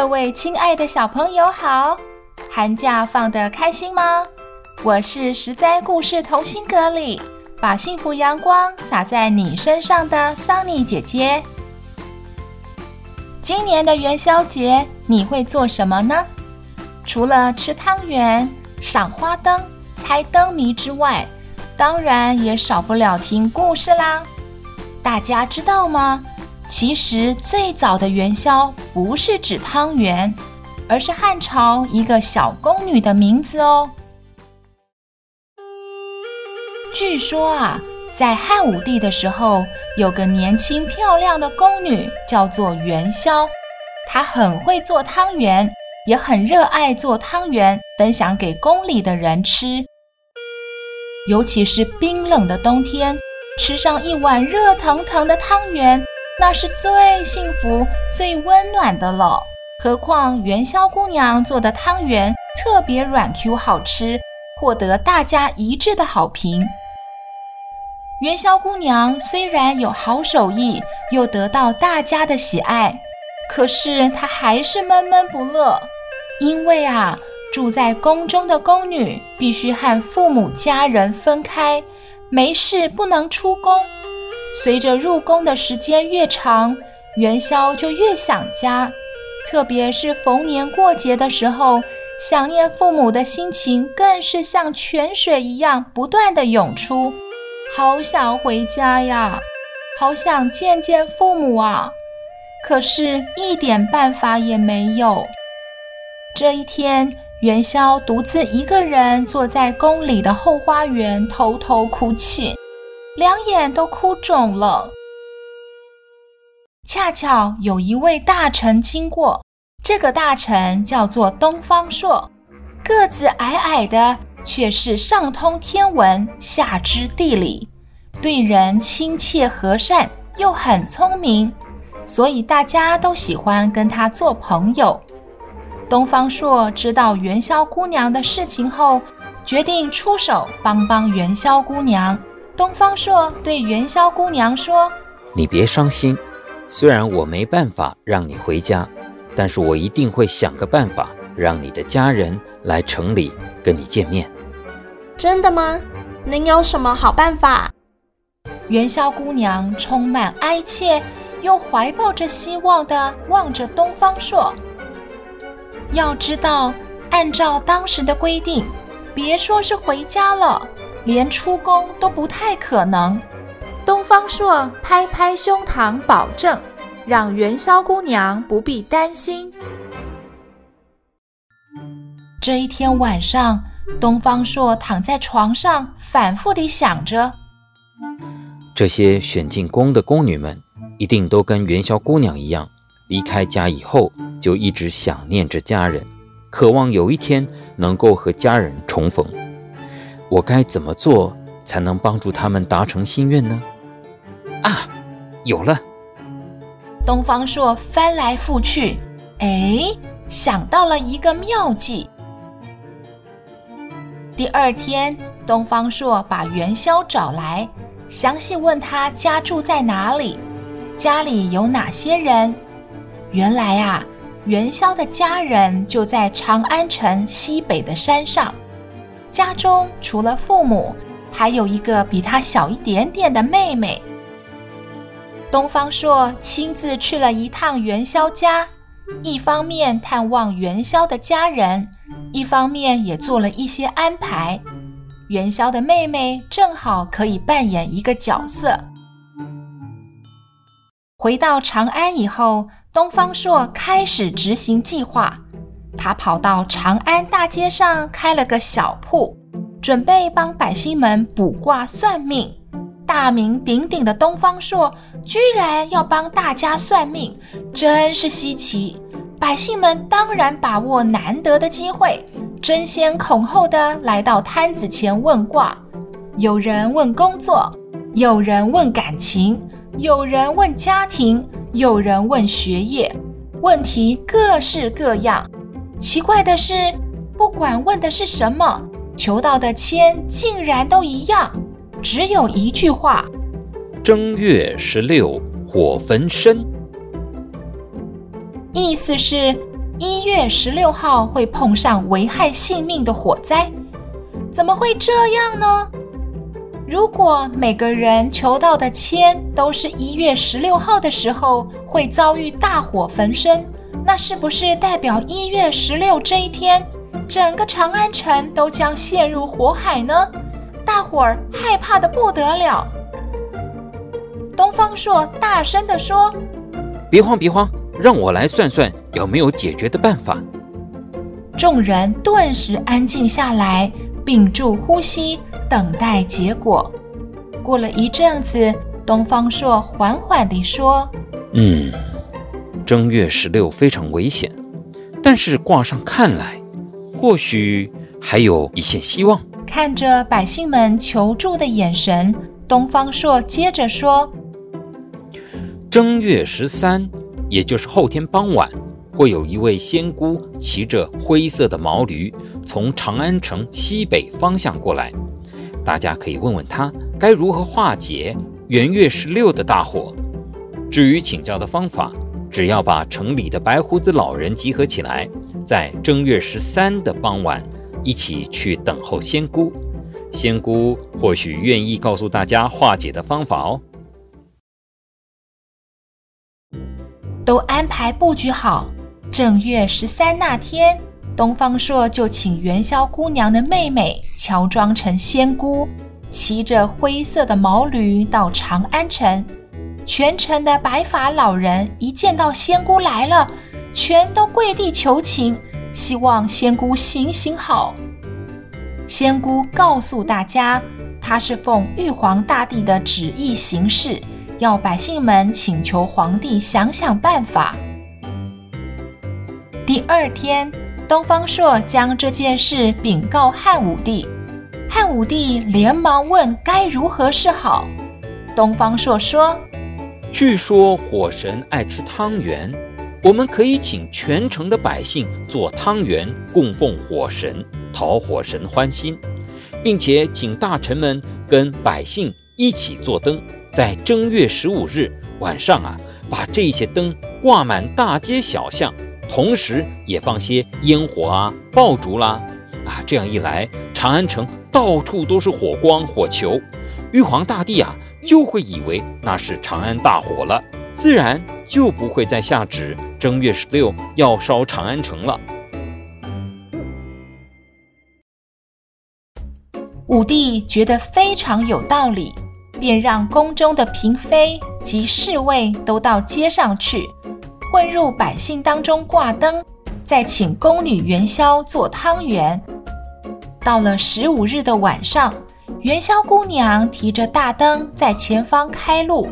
各位亲爱的小朋友好，寒假放得开心吗？我是十灾故事童心阁里把幸福阳光洒在你身上的桑尼姐姐。今年的元宵节你会做什么呢？除了吃汤圆、赏花灯、猜灯谜之外，当然也少不了听故事啦。大家知道吗？其实最早的元宵不是指汤圆，而是汉朝一个小宫女的名字哦。据说啊，在汉武帝的时候，有个年轻漂亮的宫女叫做元宵，她很会做汤圆，也很热爱做汤圆，分享给宫里的人吃。尤其是冰冷的冬天，吃上一碗热腾腾的汤圆。那是最幸福、最温暖的了。何况元宵姑娘做的汤圆特别软 Q 好吃，获得大家一致的好评。元宵姑娘虽然有好手艺，又得到大家的喜爱，可是她还是闷闷不乐。因为啊，住在宫中的宫女必须和父母家人分开，没事不能出宫。随着入宫的时间越长，元宵就越想家，特别是逢年过节的时候，想念父母的心情更是像泉水一样不断地涌出。好想回家呀，好想见见父母啊，可是一点办法也没有。这一天，元宵独自一个人坐在宫里的后花园，偷偷哭泣。两眼都哭肿了。恰巧有一位大臣经过，这个大臣叫做东方朔，个子矮矮的，却是上通天文，下知地理，对人亲切和善，又很聪明，所以大家都喜欢跟他做朋友。东方朔知道元宵姑娘的事情后，决定出手帮帮元宵姑娘。东方朔对元宵姑娘说：“你别伤心，虽然我没办法让你回家，但是我一定会想个办法让你的家人来城里跟你见面。”真的吗？能有什么好办法？元宵姑娘充满哀切，又怀抱着希望地望着东方朔。要知道，按照当时的规定，别说是回家了。连出宫都不太可能。东方朔拍拍胸膛，保证让元宵姑娘不必担心。这一天晚上，东方朔躺在床上，反复地想着：这些选进宫的宫女们，一定都跟元宵姑娘一样，离开家以后就一直想念着家人，渴望有一天能够和家人重逢。我该怎么做才能帮助他们达成心愿呢？啊，有了！东方朔翻来覆去，哎，想到了一个妙计。第二天，东方朔把元宵找来，详细问他家住在哪里，家里有哪些人。原来啊，元宵的家人就在长安城西北的山上。家中除了父母，还有一个比他小一点点的妹妹。东方朔亲自去了一趟元宵家，一方面探望元宵的家人，一方面也做了一些安排。元宵的妹妹正好可以扮演一个角色。回到长安以后，东方朔开始执行计划。他跑到长安大街上开了个小铺，准备帮百姓们卜卦算命。大名鼎鼎的东方朔居然要帮大家算命，真是稀奇。百姓们当然把握难得的机会，争先恐后的来到摊子前问卦。有人问工作，有人问感情，有人问家庭，有人问学业，问题各式各样。奇怪的是，不管问的是什么，求到的签竟然都一样，只有一句话：正月十六火焚身。意思是，一月十六号会碰上危害性命的火灾，怎么会这样呢？如果每个人求到的签都是一月十六号的时候会遭遇大火焚身，那是不是代表一月十六这一天，整个长安城都将陷入火海呢？大伙儿害怕的不得了。东方朔大声地说：“别慌，别慌。”让我来算算有没有解决的办法。众人顿时安静下来，屏住呼吸，等待结果。过了一阵子，东方朔缓缓地说：“嗯，正月十六非常危险，但是卦上看来，或许还有一线希望。”看着百姓们求助的眼神，东方朔接着说：“正月十三。”也就是后天傍晚，会有一位仙姑骑着灰色的毛驴从长安城西北方向过来，大家可以问问她该如何化解元月十六的大火。至于请教的方法，只要把城里的白胡子老人集合起来，在正月十三的傍晚一起去等候仙姑，仙姑或许愿意告诉大家化解的方法哦。都安排布局好，正月十三那天，东方朔就请元宵姑娘的妹妹乔装成仙姑，骑着灰色的毛驴到长安城。全城的白发老人一见到仙姑来了，全都跪地求情，希望仙姑行行好。仙姑告诉大家，她是奉玉皇大帝的旨意行事。要百姓们请求皇帝想想办法。第二天，东方朔将这件事禀告汉武帝，汉武帝连忙问该如何是好。东方朔说：“据说火神爱吃汤圆，我们可以请全城的百姓做汤圆供奉火神，讨火神欢心，并且请大臣们跟百姓一起做灯。”在正月十五日晚上啊，把这些灯挂满大街小巷，同时也放些烟火啊、爆竹啦，啊，这样一来，长安城到处都是火光火球，玉皇大帝啊就会以为那是长安大火了，自然就不会再下旨正月十六要烧长安城了。武帝觉得非常有道理。便让宫中的嫔妃及侍卫都到街上去，混入百姓当中挂灯，再请宫女元宵做汤圆。到了十五日的晚上，元宵姑娘提着大灯在前方开路，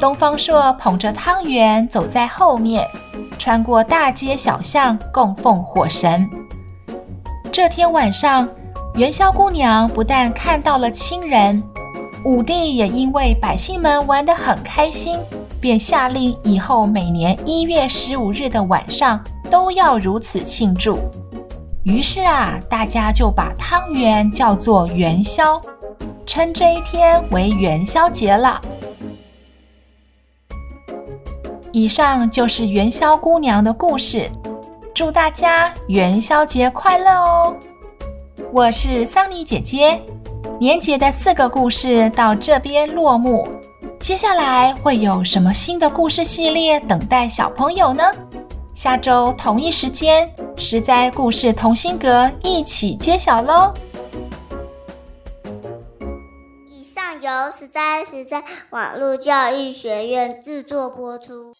东方朔捧着汤圆走在后面，穿过大街小巷供奉火神。这天晚上，元宵姑娘不但看到了亲人。武帝也因为百姓们玩得很开心，便下令以后每年一月十五日的晚上都要如此庆祝。于是啊，大家就把汤圆叫做元宵，称这一天为元宵节了。以上就是元宵姑娘的故事，祝大家元宵节快乐哦！我是桑尼姐姐。年节的四个故事到这边落幕，接下来会有什么新的故事系列等待小朋友呢？下周同一时间，实在故事同心阁一起揭晓喽！由实在实在网络教育学院制作播出。